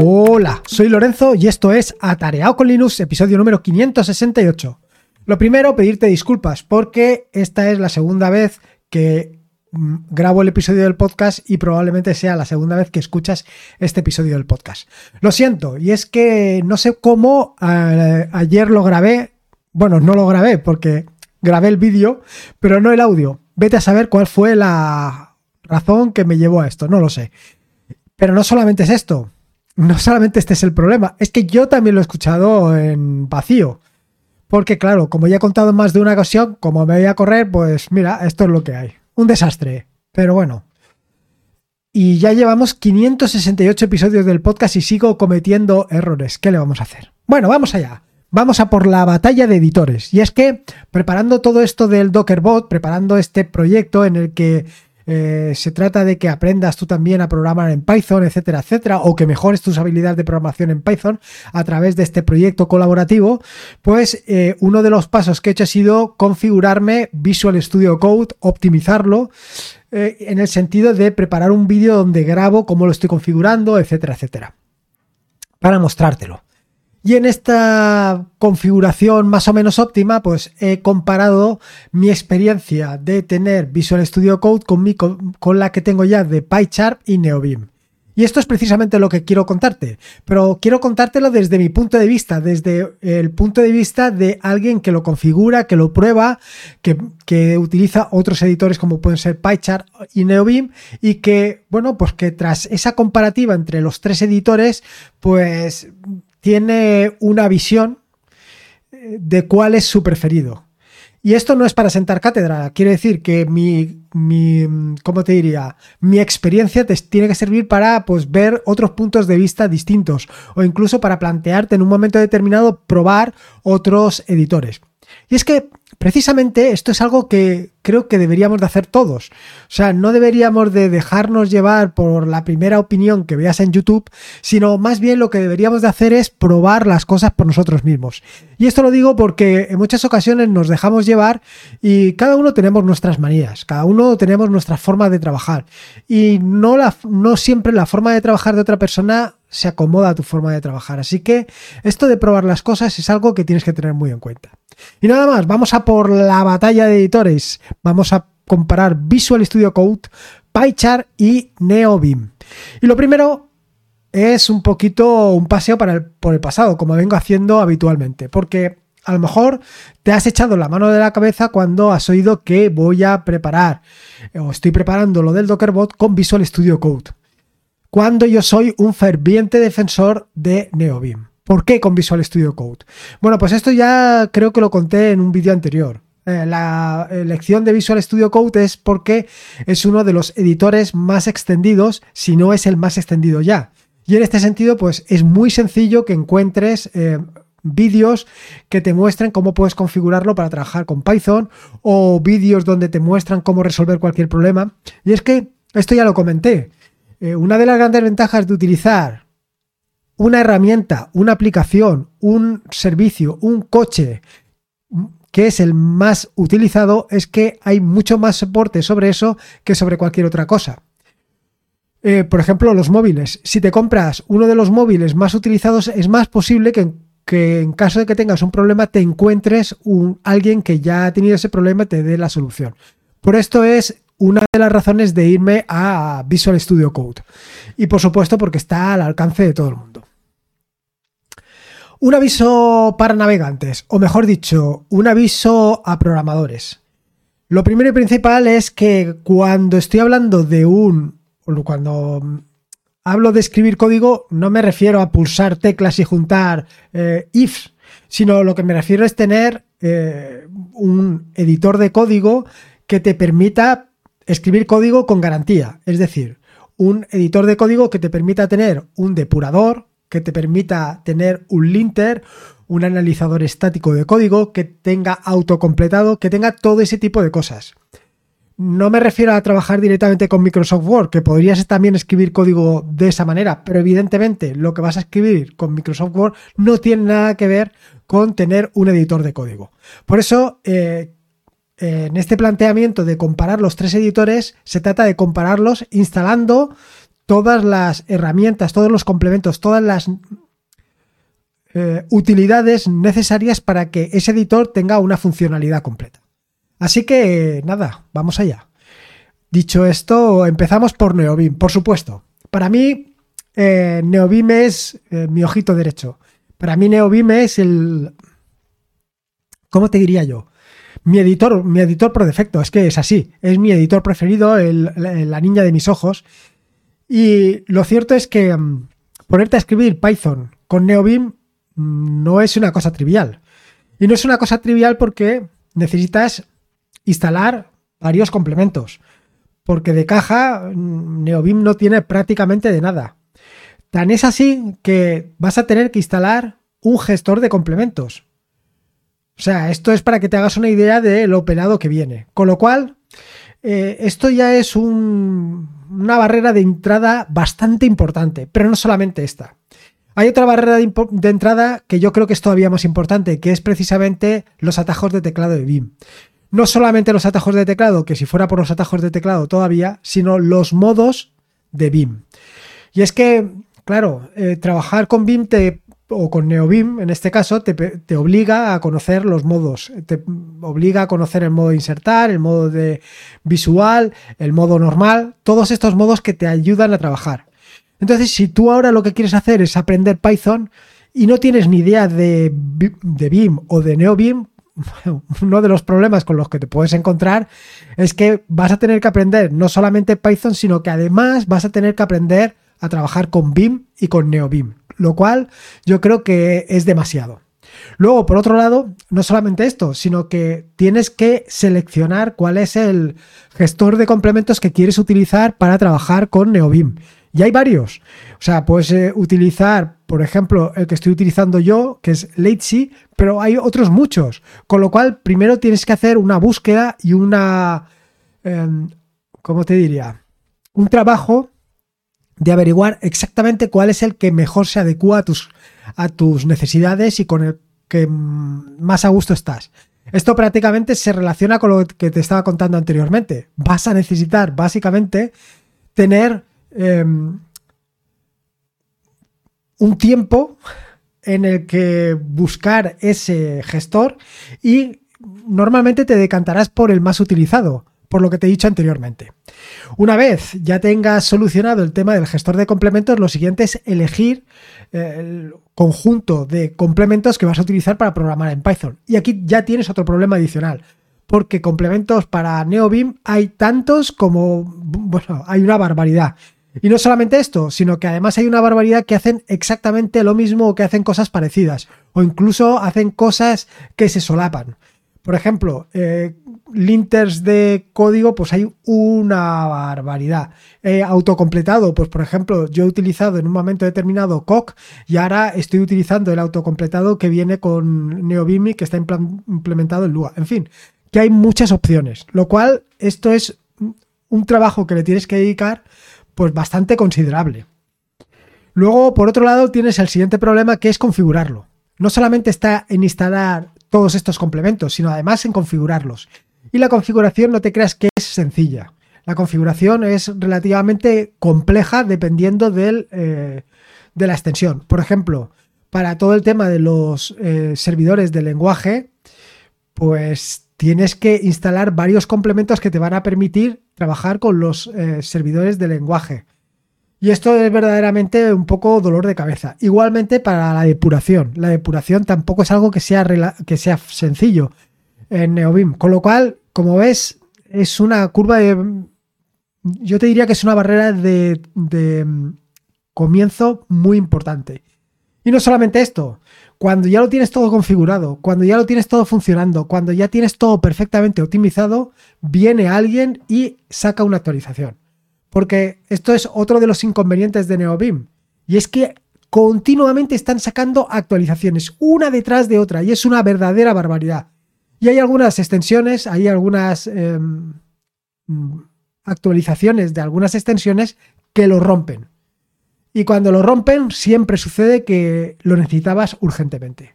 Hola, soy Lorenzo y esto es Atareado con Linux, episodio número 568. Lo primero, pedirte disculpas porque esta es la segunda vez que mm, grabo el episodio del podcast y probablemente sea la segunda vez que escuchas este episodio del podcast. Lo siento, y es que no sé cómo ayer lo grabé, bueno, no lo grabé porque grabé el vídeo, pero no el audio. Vete a saber cuál fue la razón que me llevó a esto, no lo sé. Pero no solamente es esto, no solamente este es el problema, es que yo también lo he escuchado en vacío. Porque claro, como ya he contado más de una ocasión, como me voy a correr, pues mira, esto es lo que hay. Un desastre, pero bueno. Y ya llevamos 568 episodios del podcast y sigo cometiendo errores. ¿Qué le vamos a hacer? Bueno, vamos allá. Vamos a por la batalla de editores. Y es que preparando todo esto del Dockerbot, preparando este proyecto en el que eh, se trata de que aprendas tú también a programar en Python, etcétera, etcétera, o que mejores tus habilidades de programación en Python a través de este proyecto colaborativo, pues eh, uno de los pasos que he hecho ha sido configurarme Visual Studio Code, optimizarlo, eh, en el sentido de preparar un vídeo donde grabo cómo lo estoy configurando, etcétera, etcétera, para mostrártelo. Y en esta configuración más o menos óptima, pues he comparado mi experiencia de tener Visual Studio Code con, la que tengo ya de PyCharm y NeoBeam. Y esto es precisamente lo que quiero contarte, pero quiero contártelo desde mi punto de vista, desde el punto de vista de alguien que lo configura, que lo prueba, que, utiliza otros editores como pueden ser PyCharm y NeoBeam y que, bueno, pues que tras esa comparativa entre los tres editores, pues tiene una visión eh, de cuál es su preferido. Y esto no es para sentar cátedra, quiere decir que mi, mi ¿cómo te diría? Mi experiencia te tiene que servir para pues, ver otros puntos de vista distintos o incluso para plantearte en un momento determinado probar otros editores. Y es que precisamente esto es algo que creo que deberíamos de hacer todos. O sea, no deberíamos de dejarnos llevar por la primera opinión que veas en YouTube, sino más bien lo que deberíamos de hacer es probar las cosas por nosotros mismos. Y esto lo digo porque en muchas ocasiones nos dejamos llevar y cada uno tenemos nuestras manías, cada uno tenemos nuestra forma de trabajar. Y no, la, no siempre la forma de trabajar de otra persona se acomoda a tu forma de trabajar. Así que esto de probar las cosas es algo que tienes que tener muy en cuenta. Y nada más, vamos a por la batalla de editores. Vamos a comparar Visual Studio Code, PyChart y NeoBeam. Y lo primero es un poquito un paseo por el pasado, como vengo haciendo habitualmente, porque a lo mejor te has echado la mano de la cabeza cuando has oído que voy a preparar o estoy preparando lo del Dockerbot con Visual Studio Code. Cuando yo soy un ferviente defensor de NeoBeam. ¿Por qué con Visual Studio Code? Bueno, pues esto ya creo que lo conté en un vídeo anterior. Eh, la elección de Visual Studio Code es porque es uno de los editores más extendidos, si no es el más extendido ya. Y en este sentido, pues es muy sencillo que encuentres eh, vídeos que te muestren cómo puedes configurarlo para trabajar con Python o vídeos donde te muestran cómo resolver cualquier problema. Y es que, esto ya lo comenté, eh, una de las grandes ventajas de utilizar una herramienta, una aplicación, un servicio, un coche que es el más utilizado, es que hay mucho más soporte sobre eso que sobre cualquier otra cosa. Eh, por ejemplo, los móviles. Si te compras uno de los móviles más utilizados, es más posible que, en caso de que tengas un problema te encuentres alguien que ya ha tenido ese problema y te dé la solución. Por esto es una de las razones de irme a Visual Studio Code. Y por supuesto porque está al alcance de todo el mundo. Un aviso para navegantes, o mejor dicho, un aviso a programadores. Lo primero y principal es que cuando estoy hablando de un... cuando hablo de escribir código, no me refiero a pulsar teclas y juntar eh, ifs, sino lo que me refiero es tener eh, un editor de código que te permita escribir código con garantía. Es decir, un editor de código que te permita tener un depurador, que te permita tener un linter, un analizador estático de código, que tenga autocompletado, que tenga todo ese tipo de cosas. No me refiero a trabajar directamente con Microsoft Word, que podrías también escribir código de esa manera, pero evidentemente lo que vas a escribir con Microsoft Word no tiene nada que ver con tener un editor de código. Por eso, eh, en este planteamiento de comparar los tres editores, se trata de compararlos instalando todas las herramientas, todos los complementos, todas las eh, utilidades necesarias para que ese editor tenga una funcionalidad completa. Así que nada, vamos allá. Dicho esto, empezamos por Neobim, por supuesto. Para mí, eh, Neobim es eh, mi ojito derecho. Para mí Neobim es el... ¿Cómo te diría yo? Mi editor, mi editor por defecto, es que es así. Es mi editor preferido, la, niña de mis ojos. Y lo cierto es que mm, ponerte a escribir Python con Neobim mm, no es una cosa trivial. Y no es una cosa trivial porque necesitas instalar varios complementos. Porque de caja mm, Neobim no tiene prácticamente de nada. Tan es así que vas a tener que instalar un gestor de complementos. O sea, esto es para que te hagas una idea de lo operado que viene. Con lo cual, eh, esto ya es una barrera de entrada bastante importante, pero no solamente esta. Hay otra barrera de, entrada que yo creo que es todavía más importante, que es precisamente los atajos de teclado de BIM. No solamente los atajos de teclado, que si fuera por los atajos de teclado todavía, sino los modos de BIM. Y es que Claro, eh, trabajar con BIM te, o con NeoBIM en este caso te, obliga a conocer los modos, te obliga a conocer el modo de insertar, el modo de visual, el modo normal, todos estos modos que te ayudan a trabajar. Entonces, si tú ahora lo que quieres hacer es aprender Python y no tienes ni idea de, de BIM o de NeoBIM, uno de los problemas con los que te puedes encontrar es que vas a tener que aprender no solamente Python, sino que además vas a tener que aprender a trabajar con BIM y con NeoBIM, lo cual yo creo que es demasiado. Luego, por otro lado, no solamente esto, sino que tienes que seleccionar cuál es el gestor de complementos que quieres utilizar para trabajar con NeoBIM. Y hay varios. O sea, puedes eh, utilizar, por ejemplo, el que estoy utilizando yo, que es Lazy, pero hay otros muchos. Con lo cual, primero tienes que hacer una búsqueda y una... Em, ¿Cómo te diría? Un trabajo de averiguar exactamente cuál es el que mejor se adecua a tus, a tus necesidades y con el que más a gusto estás. Esto prácticamente se relaciona con lo que te estaba contando anteriormente. Vas a necesitar básicamente tener em, un tiempo en el que buscar ese gestor y normalmente te decantarás por el más utilizado por lo que te he dicho anteriormente. Una vez ya tengas solucionado el tema del gestor de complementos, lo siguiente es elegir eh, el conjunto de complementos que vas a utilizar para programar en Python. Y aquí ya tienes otro problema adicional, porque complementos para NeoBeam hay tantos como, bueno, hay una barbaridad. Y no solamente esto, sino que además hay una barbaridad que hacen exactamente lo mismo que hacen cosas parecidas, o incluso hacen cosas que se solapan. Por ejemplo, eh, linters de código, pues hay una barbaridad. autocompletado, pues por ejemplo, yo he utilizado en un momento determinado Coq y ahora estoy utilizando el autocompletado que viene con NeoBimi que está implementado en Lua. En fin, que hay muchas opciones, lo cual esto es un trabajo que le tienes que dedicar pues bastante considerable. Luego, por otro lado, tienes el siguiente problema que es configurarlo. No solamente está en instalar todos estos complementos, sino además en configurarlos. Y la configuración no te creas que es sencilla. La configuración es relativamente compleja dependiendo eh, de la extensión. Por ejemplo, para todo el tema de los eh, servidores de lenguaje, pues tienes que instalar varios complementos que te van a permitir trabajar con los eh, servidores de lenguaje. Y esto es verdaderamente un poco dolor de cabeza. Igualmente para la depuración. La depuración tampoco es algo que sea, que sea sencillo en NeoBeam. Con lo cual, como ves, es una curva de... Yo te diría que es una barrera de, de comienzo muy importante. Y no solamente esto, cuando ya lo tienes todo configurado, cuando ya lo tienes todo funcionando, cuando ya tienes todo perfectamente optimizado, viene alguien y saca una actualización. Porque esto es otro de los inconvenientes de NeoBeam. Y es que continuamente están sacando actualizaciones, una detrás de otra, y es una verdadera barbaridad. Y hay algunas extensiones, hay algunas em, actualizaciones de algunas extensiones que lo rompen. Y cuando lo rompen, siempre sucede que lo necesitabas urgentemente.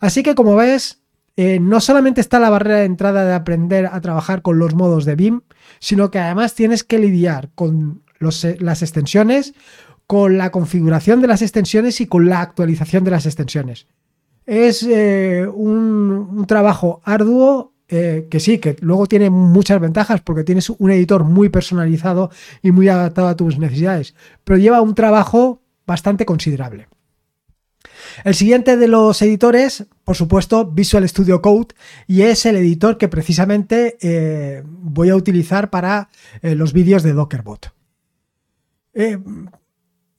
Así que como ves, eh, no solamente está la barrera de entrada de aprender a trabajar con los modos de BIM, sino que además tienes que lidiar con las extensiones, con la configuración de las extensiones y con la actualización de las extensiones. Es eh, un, trabajo arduo eh, que sí, que luego tiene muchas ventajas porque tienes un editor muy personalizado y muy adaptado a tus necesidades, pero lleva un trabajo bastante considerable. El siguiente de los editores, por supuesto, Visual Studio Code, y es el editor que precisamente eh, voy a utilizar para los vídeos de Dockerbot.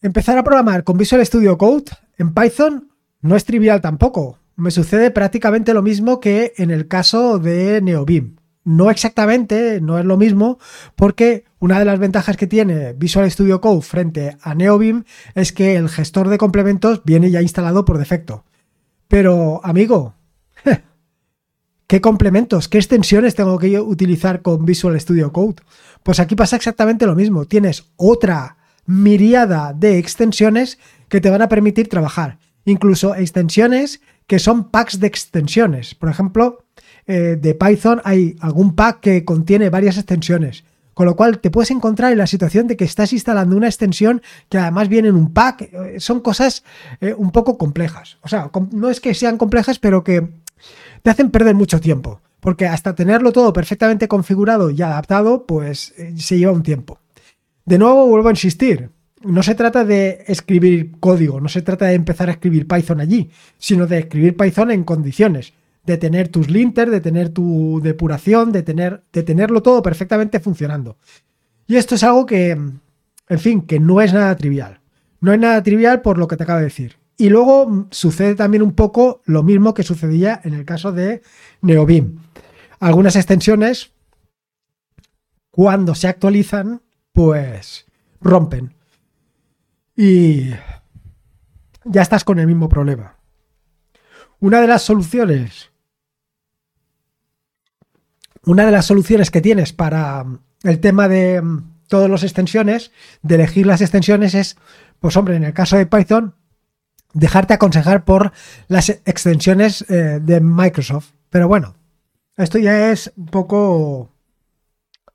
Empezar a programar con Visual Studio Code en Python no es trivial tampoco. Me sucede prácticamente lo mismo que en el caso de NeoBeam. No exactamente, no es lo mismo, porque una de las ventajas que tiene Visual Studio Code frente a NeoBeam es que el gestor de complementos viene ya instalado por defecto. Pero, amigo, ¿qué complementos, qué extensiones tengo que utilizar con Visual Studio Code? Pues aquí pasa exactamente lo mismo. Tienes otra miriada de extensiones que te van a permitir trabajar. Incluso extensiones que son packs de extensiones. Por ejemplo, eh, de Python hay algún pack que contiene varias extensiones. Con lo cual te puedes encontrar en la situación de que estás instalando una extensión que además viene en un pack. Eh, son cosas eh, un poco complejas. O sea, no es que sean complejas, pero que te hacen perder mucho tiempo. Porque hasta tenerlo todo perfectamente configurado y adaptado, pues se lleva un tiempo. De nuevo, vuelvo a insistir. No se trata de escribir código, no se trata de empezar a escribir Python allí, sino de escribir Python en condiciones de tener tus linters, de tener tu depuración, de, tener, de tenerlo todo perfectamente funcionando. Y esto es algo que, en fin, que no es nada trivial. No es nada trivial por lo que te acabo de decir. Y luego mm, sucede también un poco lo mismo que sucedía en el caso de NeoBeam. Algunas extensiones, cuando se actualizan, pues rompen. Y ya estás con el mismo problema. Una de las soluciones una de las soluciones que tienes para mm, el tema de mm, todas las extensiones, de elegir las extensiones es, pues hombre, en el caso de Python, dejarte aconsejar por las extensiones eh, de Microsoft. Pero bueno, esto ya es un poco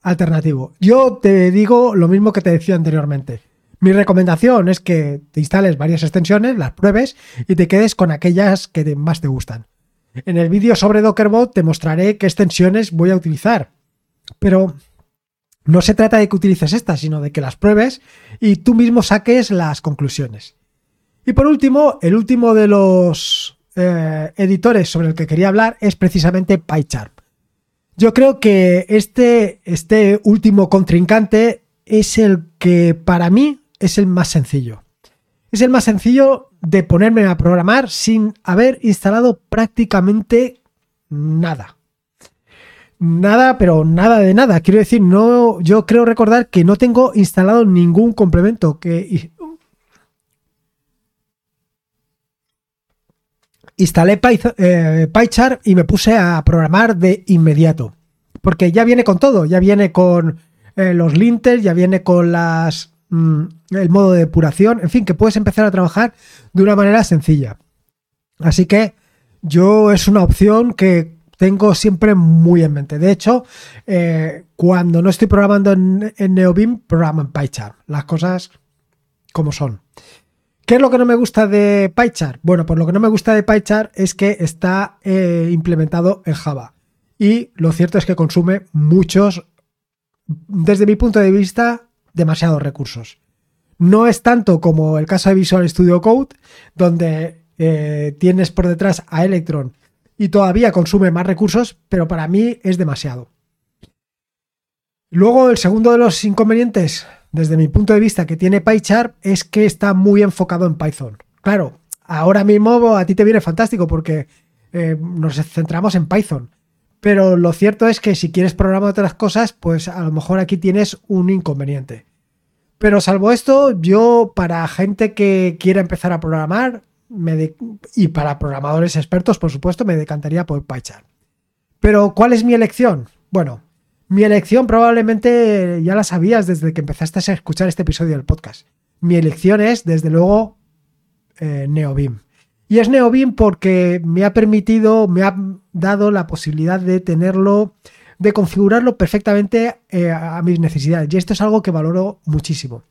alternativo. Yo te digo lo mismo que te decía anteriormente. Mi recomendación es que te instales varias extensiones, las pruebes y te quedes con aquellas que más te gustan. En el vídeo sobre Dockerbot te mostraré qué extensiones voy a utilizar. Pero no se trata de que utilices estas, sino de que las pruebes y tú mismo saques las conclusiones. Y por último, el último de los eh, editores sobre el que quería hablar es precisamente PyCharm. Yo creo que este, este último contrincante es el que para mí es el más sencillo. Es el más sencillo de ponerme a programar sin haber instalado prácticamente nada. Nada, pero nada de nada. Quiero decir, no, yo creo recordar que no tengo instalado ningún complemento. Que instalé eh, PyChar y me puse a programar de inmediato. Porque ya viene con todo, ya viene con eh, los linters, ya viene con las el modo de depuración, en fin, que puedes empezar a trabajar de una manera sencilla. Así que yo es una opción que tengo siempre muy en mente. De hecho, eh, cuando no estoy programando en, NeoBeam, programo en PyChar. Las cosas como son. ¿Qué es lo que no me gusta de PyChar? Bueno, pues lo que no me gusta de PyChar es que está eh, implementado en Java. Y lo cierto es que consume muchos, desde mi punto de vista, demasiados recursos. No es tanto como el caso de Visual Studio Code, donde eh, tienes por detrás a Electron y todavía consume más recursos, pero para mí es demasiado. Luego, el segundo de los inconvenientes, desde mi punto de vista, que tiene PyCharm es que está muy enfocado en Python. Claro, ahora mismo a ti te viene fantástico porque eh, nos centramos en Python. Pero lo cierto es que si quieres programar otras cosas, pues a lo mejor aquí tienes un inconveniente. Pero salvo esto, yo para gente que quiera empezar a programar y para programadores expertos, por supuesto, me decantaría por PyCharm. Pero ¿cuál es mi elección? Bueno, mi elección probablemente ya la sabías desde que empezaste a escuchar este episodio del podcast. Mi elección es, desde luego, eh, NeoBeam. Y es NeoBeam porque me ha permitido, me ha dado la posibilidad de tenerlo de configurarlo perfectamente eh, a mis necesidades. Y esto es algo que valoro muchísimo.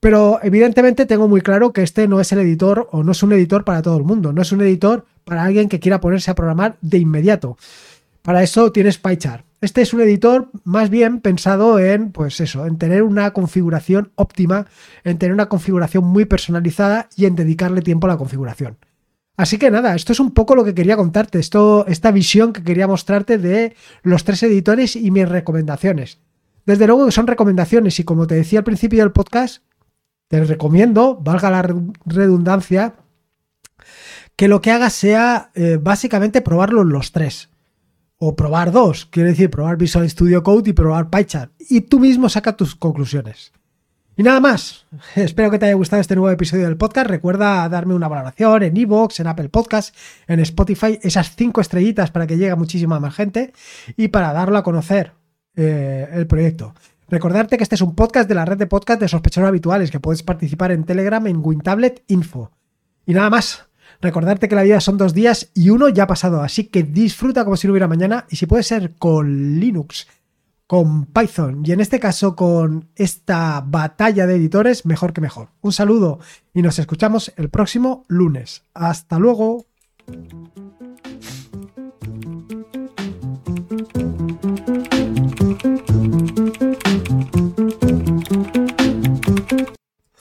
Pero evidentemente tengo muy claro que este no es el editor o no es un editor para todo el mundo. No es un editor para alguien que quiera ponerse a programar de inmediato. Para eso tienes PyChart. Este es un editor más bien pensado en, pues eso, en tener una configuración óptima, en tener una configuración muy personalizada y en dedicarle tiempo a la configuración. Así que nada, esto es un poco lo que quería contarte, esto, esta visión que quería mostrarte de los tres editores y mis recomendaciones. Desde luego que son recomendaciones y como te decía al principio del podcast, te recomiendo, valga la redundancia, que lo que hagas sea eh, básicamente probarlos los tres. O probar dos, quiere decir probar Visual Studio Code y probar PyChart. Y tú mismo saca tus conclusiones. Y nada más. Espero que te haya gustado este nuevo episodio del podcast. Recuerda darme una valoración en Evox, en Apple Podcast, en Spotify, esas cinco estrellitas para que llegue muchísima más gente y para darlo a conocer eh, el proyecto. Recordarte que este es un podcast de la red de podcast de sospechosos habituales, que puedes participar en Telegram en WinTablet Info. Y nada más. Recordarte que la vida son dos días y uno ya ha pasado, así que disfruta como si no hubiera mañana y si puede ser con Linux con Python y en este caso con esta batalla de editores, mejor que mejor. Un saludo y nos escuchamos el próximo lunes. Hasta luego.